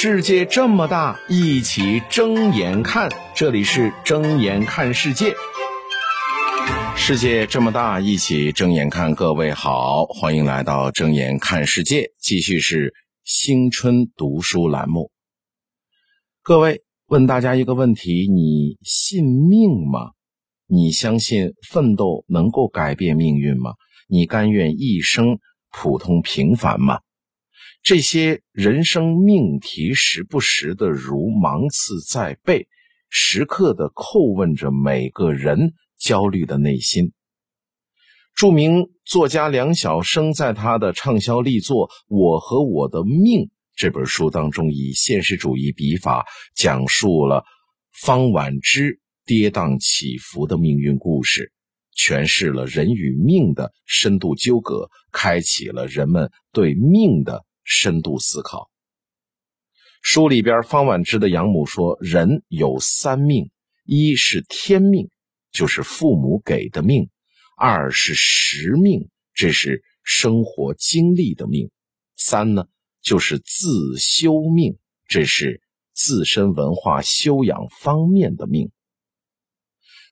世界这么大，一起睁眼看。这里是睁眼看世界。世界这么大，一起睁眼看。各位好，欢迎来到睁眼看世界。继续是新春读书栏目。各位，问大家一个问题：你信命吗？你相信奋斗能够改变命运吗？你甘愿一生普通平凡吗？这些人生命题时不时的如芒刺在背，时刻的叩问着每个人焦虑的内心。著名作家梁晓声在他的畅销力作《我和我的命》这本书当中，以现实主义笔法讲述了方婉之跌宕起伏的命运故事，诠释了人与命的深度纠葛，开启了人们对命的。深度思考。书里边，方婉之的养母说：“人有三命，一是天命，就是父母给的命；二是时命，这是生活经历的命；三呢，就是自修命，这是自身文化修养方面的命。”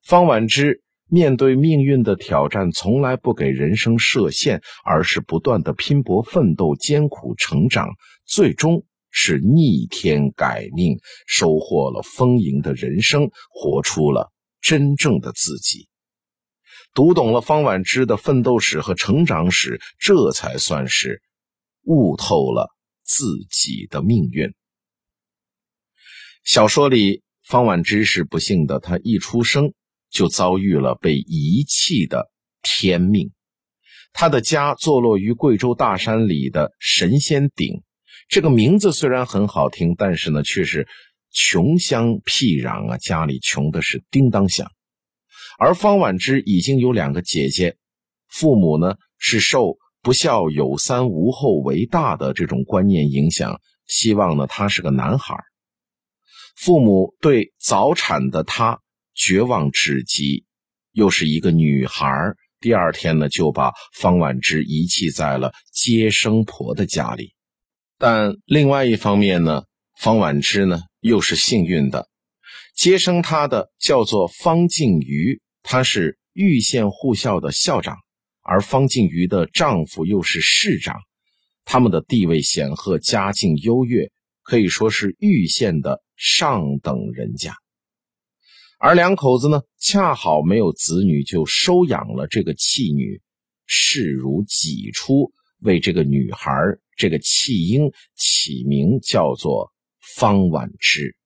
方婉之。面对命运的挑战，从来不给人生设限，而是不断的拼搏奋斗、艰苦成长，最终是逆天改命，收获了丰盈的人生，活出了真正的自己。读懂了方婉之的奋斗史和成长史，这才算是悟透了自己的命运。小说里，方婉之是不幸的，她一出生。就遭遇了被遗弃的天命。他的家坐落于贵州大山里的神仙顶，这个名字虽然很好听，但是呢，却是穷乡僻壤啊，家里穷的是叮当响。而方婉之已经有两个姐姐，父母呢是受不孝有三无后为大的这种观念影响，希望呢他是个男孩。父母对早产的他。绝望至极，又是一个女孩第二天呢，就把方婉之遗弃在了接生婆的家里。但另外一方面呢，方婉之呢又是幸运的，接生她的叫做方静瑜，她是玉县护校的校长，而方静瑜的丈夫又是市长，他们的地位显赫，家境优越，可以说是玉县的上等人家。而两口子呢，恰好没有子女，就收养了这个弃女，视如己出，为这个女孩这个弃婴起名叫做方婉之。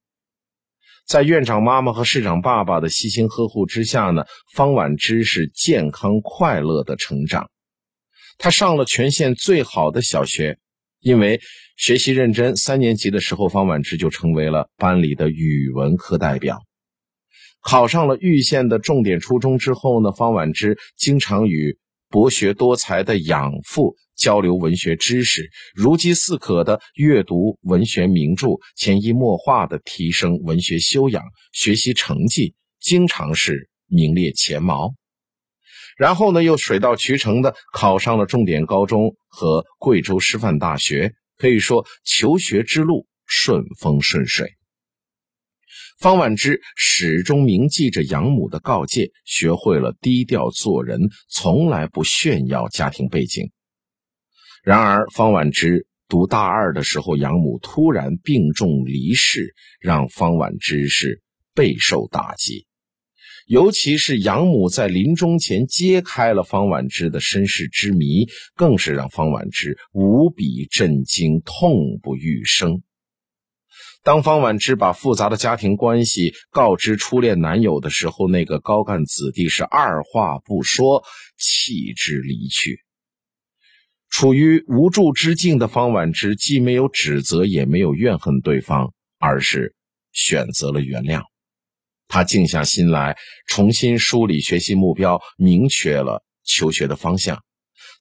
在院长妈妈和市长爸爸的悉心呵护之下呢，方婉之是健康快乐的成长。她上了全县最好的小学，因为学习认真，三年级的时候，方婉之就成为了班里的语文课代表。考上了玉县的重点初中之后呢，方婉之经常与博学多才的养父交流文学知识，如饥似渴的阅读文学名著，潜移默化的提升文学修养，学习成绩经常是名列前茅。然后呢，又水到渠成的考上了重点高中和贵州师范大学，可以说求学之路顺风顺水。方婉之始终铭记着养母的告诫，学会了低调做人，从来不炫耀家庭背景。然而，方婉之读大二的时候，养母突然病重离世，让方婉之是备受打击。尤其是养母在临终前揭开了方婉之的身世之谜，更是让方婉之无比震惊，痛不欲生。当方婉之把复杂的家庭关系告知初恋男友的时候，那个高干子弟是二话不说弃之离去。处于无助之境的方婉之，既没有指责，也没有怨恨对方，而是选择了原谅。他静下心来，重新梳理学习目标，明确了求学的方向。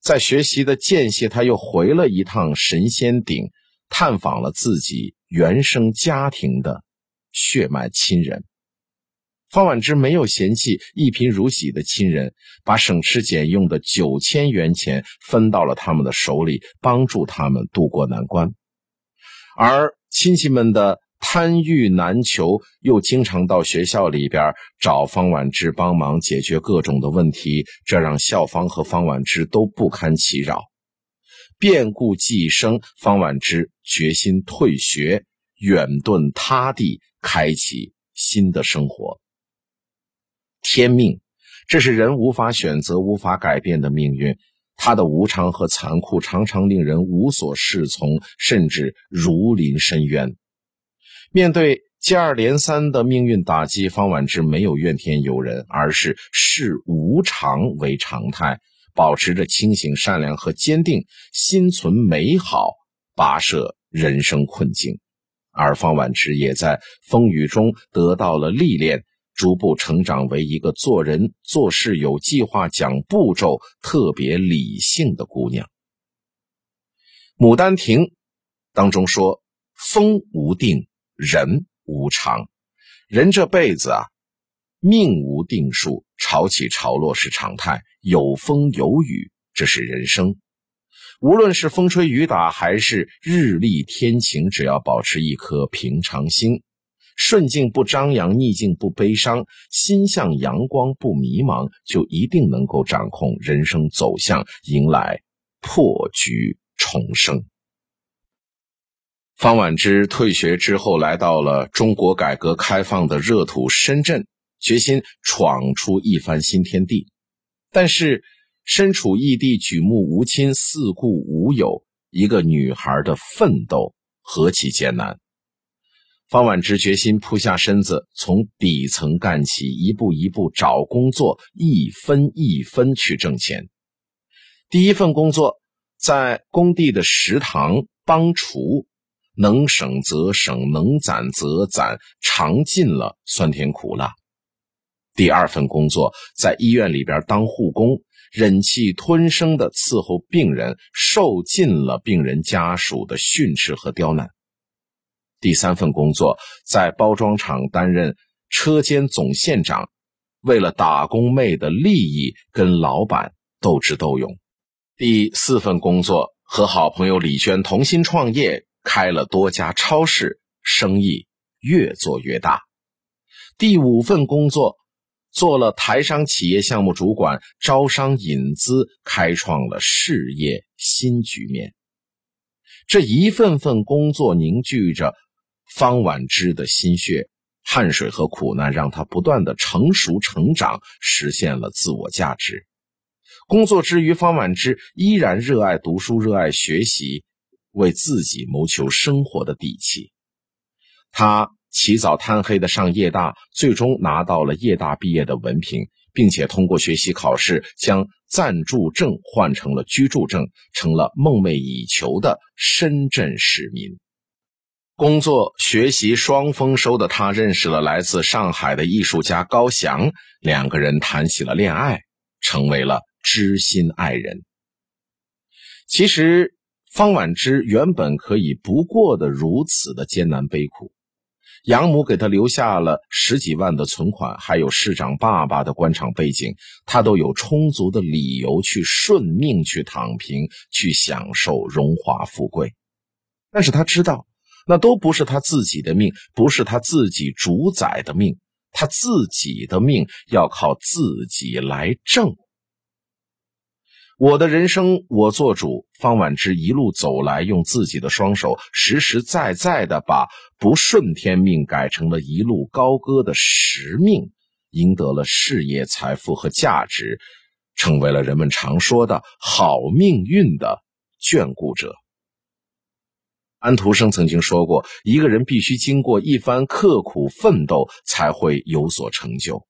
在学习的间隙，他又回了一趟神仙顶，探访了自己。原生家庭的血脉亲人，方婉之没有嫌弃一贫如洗的亲人，把省吃俭用的九千元钱分到了他们的手里，帮助他们渡过难关。而亲戚们的贪欲难求，又经常到学校里边找方婉之帮忙解决各种的问题，这让校方和方婉之都不堪其扰。变故既生，方婉之决心退学，远遁他地，开启新的生活。天命，这是人无法选择、无法改变的命运。它的无常和残酷常常令人无所适从，甚至如临深渊。面对接二连三的命运打击，方婉之没有怨天尤人，而是视无常为常态，保持着清醒、善良和坚定，心存美好，跋涉人生困境。而方婉池也在风雨中得到了历练。逐步成长为一个做人做事有计划、讲步骤、特别理性的姑娘。《牡丹亭》当中说：“风无定，人无常。人这辈子啊，命无定数，潮起潮落是常态，有风有雨，这是人生。无论是风吹雨打，还是日丽天晴，只要保持一颗平常心。”顺境不张扬，逆境不悲伤，心向阳光不迷茫，就一定能够掌控人生走向，迎来破局重生。方婉之退学之后，来到了中国改革开放的热土深圳，决心闯出一番新天地。但是，身处异地，举目无亲，四顾无友，一个女孩的奋斗何其艰难！方婉之决心扑下身子，从底层干起，一步一步找工作，一分一分去挣钱。第一份工作在工地的食堂帮厨，能省则省，能攒则攒，尝尽了酸甜苦辣。第二份工作在医院里边当护工，忍气吞声的伺候病人，受尽了病人家属的训斥和刁难。第三份工作在包装厂担任车间总线长，为了打工妹的利益跟老板斗智斗勇。第四份工作和好朋友李娟同心创业，开了多家超市，生意越做越大。第五份工作做了台商企业项目主管，招商引资，开创了事业新局面。这一份份工作凝聚着。方婉之的心血、汗水和苦难，让他不断的成熟成长，实现了自我价值。工作之余，方婉之依然热爱读书、热爱学习，为自己谋求生活的底气。他起早贪黑的上夜大，最终拿到了夜大毕业的文凭，并且通过学习考试，将暂住证换成了居住证，成了梦寐以求的深圳市民。工作学习双丰收的他，认识了来自上海的艺术家高翔，两个人谈起了恋爱，成为了知心爱人。其实方婉之原本可以不过的如此的艰难悲苦，养母给他留下了十几万的存款，还有市长爸爸的官场背景，他都有充足的理由去顺命，去躺平，去享受荣华富贵。但是他知道。那都不是他自己的命，不是他自己主宰的命，他自己的命要靠自己来挣。我的人生我做主。方婉之一路走来，用自己的双手，实实在在的把不顺天命改成了一路高歌的实命，赢得了事业、财富和价值，成为了人们常说的好命运的眷顾者。安徒生曾经说过：“一个人必须经过一番刻苦奋斗，才会有所成就。”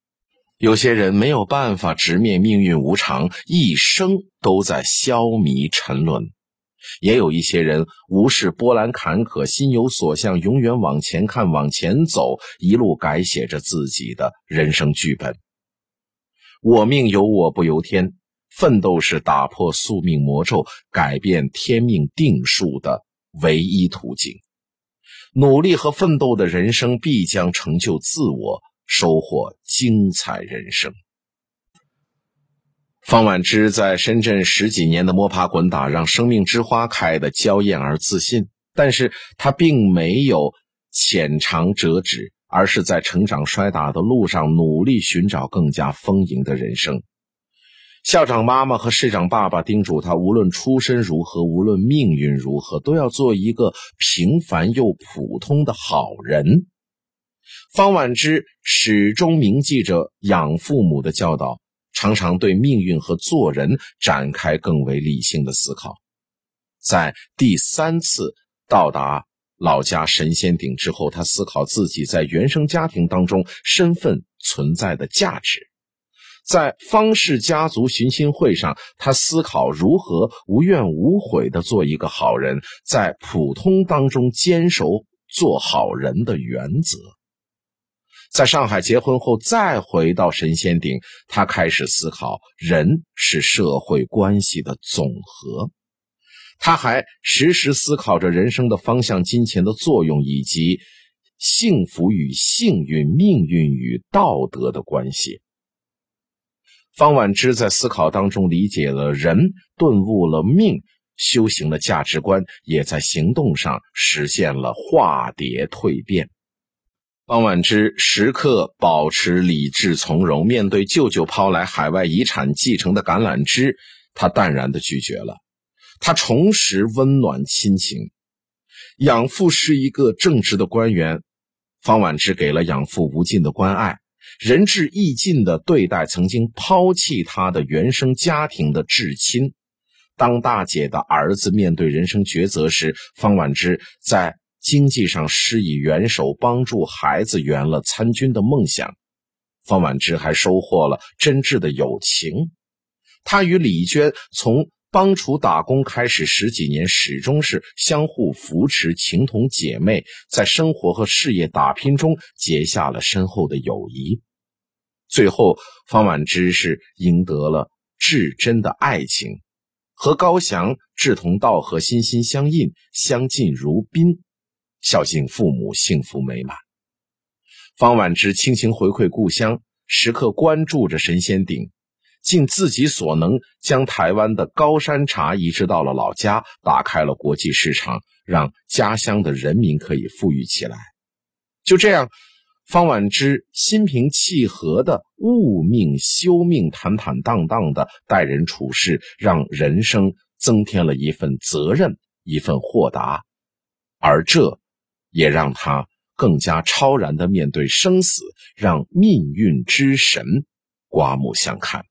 有些人没有办法直面命运无常，一生都在消弭沉沦；也有一些人无视波澜坎坷，心有所向，永远往前看，往前走，一路改写着自己的人生剧本。我命由我不由天，奋斗是打破宿命魔咒、改变天命定数的。唯一途径，努力和奋斗的人生必将成就自我，收获精彩人生。方婉之在深圳十几年的摸爬滚打，让生命之花开得娇艳而自信。但是她并没有浅尝辄止，而是在成长摔打的路上努力寻找更加丰盈的人生。校长妈妈和市长爸爸叮嘱他，无论出身如何，无论命运如何，都要做一个平凡又普通的好人。方婉之始终铭记着养父母的教导，常常对命运和做人展开更为理性的思考。在第三次到达老家神仙顶之后，他思考自己在原生家庭当中身份存在的价值。在方氏家族寻亲会上，他思考如何无怨无悔地做一个好人，在普通当中坚守做好人的原则。在上海结婚后，再回到神仙顶，他开始思考：人是社会关系的总和。他还时时思考着人生的方向、金钱的作用，以及幸福与幸运、命运与道德的关系。方婉之在思考当中理解了人，顿悟了命，修行了价值观，也在行动上实现了化蝶蜕变。方婉之时刻保持理智从容，面对舅舅抛来海外遗产继承的橄榄枝，他淡然的拒绝了。他重拾温暖亲情，养父是一个正直的官员，方婉之给了养父无尽的关爱。仁至义尽的对待曾经抛弃他的原生家庭的至亲。当大姐的儿子面对人生抉择时，方婉之在经济上施以援手，帮助孩子圆了参军的梦想。方婉之还收获了真挚的友情。他与李娟从帮厨打工开始十几年，始终是相互扶持、情同姐妹，在生活和事业打拼中结下了深厚的友谊。最后，方婉之是赢得了至真的爱情，和高翔志同道合、心心相印、相敬如宾，孝敬父母，幸福美满。方婉之倾情回馈故乡，时刻关注着神仙顶，尽自己所能将台湾的高山茶移植到了老家，打开了国际市场，让家乡的人民可以富裕起来。就这样。方婉之心平气和的悟命修命，坦坦荡荡的待人处事，让人生增添了一份责任，一份豁达，而这也让他更加超然的面对生死，让命运之神刮目相看。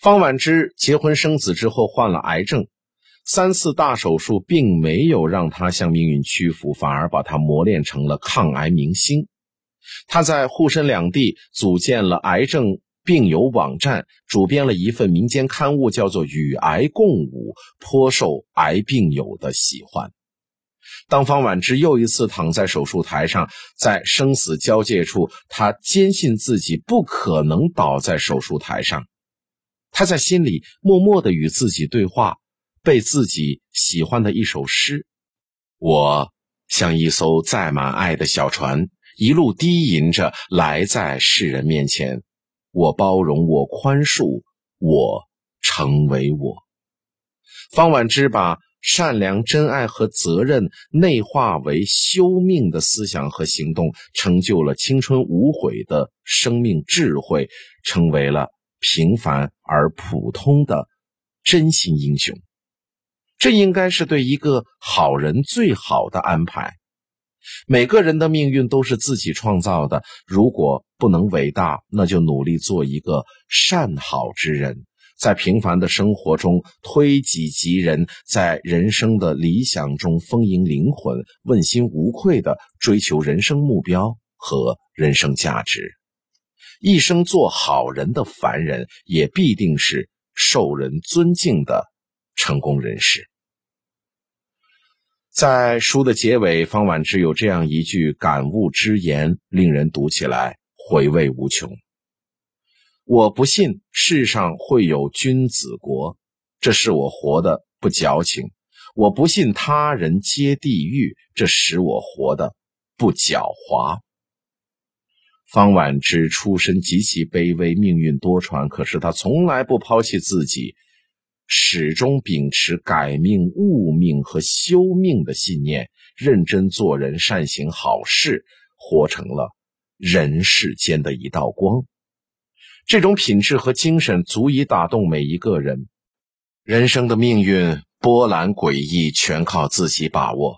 方婉之结婚生子之后患了癌症。三次大手术并没有让他向命运屈服，反而把他磨练成了抗癌明星。他在沪深两地组建了癌症病友网站，主编了一份民间刊物，叫做《与癌共舞》，颇受癌病友的喜欢。当方婉之又一次躺在手术台上，在生死交界处，他坚信自己不可能倒在手术台上。他在心里默默的与自己对话。背自己喜欢的一首诗，我像一艘载满爱的小船，一路低吟着来在世人面前。我包容，我宽恕，我成为我。方婉之把善良、真爱和责任内化为修命的思想和行动，成就了青春无悔的生命智慧，成为了平凡而普通的真心英雄。这应该是对一个好人最好的安排。每个人的命运都是自己创造的，如果不能伟大，那就努力做一个善好之人，在平凡的生活中推己及人，在人生的理想中丰盈灵魂，问心无愧的追求人生目标和人生价值。一生做好人的凡人，也必定是受人尊敬的。成功人士，在书的结尾，方婉之有这样一句感悟之言，令人读起来回味无穷。我不信世上会有君子国，这使我活得不矫情；我不信他人皆地狱，这使我活得不狡猾。方婉之出身极其卑微，命运多舛，可是他从来不抛弃自己。始终秉持改命、悟命和修命的信念，认真做人、善行好事，活成了人世间的一道光。这种品质和精神足以打动每一个人。人生的命运波澜诡异，全靠自己把握。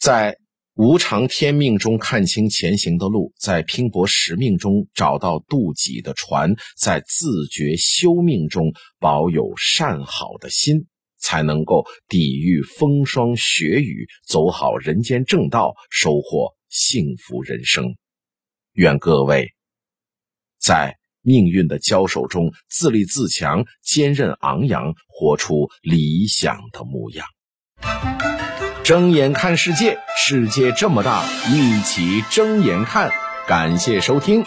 在无常天命中看清前行的路，在拼搏使命中找到渡己的船，在自觉修命中保有善好的心，才能够抵御风霜雪雨，走好人间正道，收获幸福人生。愿各位在命运的交手中自立自强，坚韧昂扬，活出理想的模样。睁眼看世界，世界这么大，一起睁眼看。感谢收听。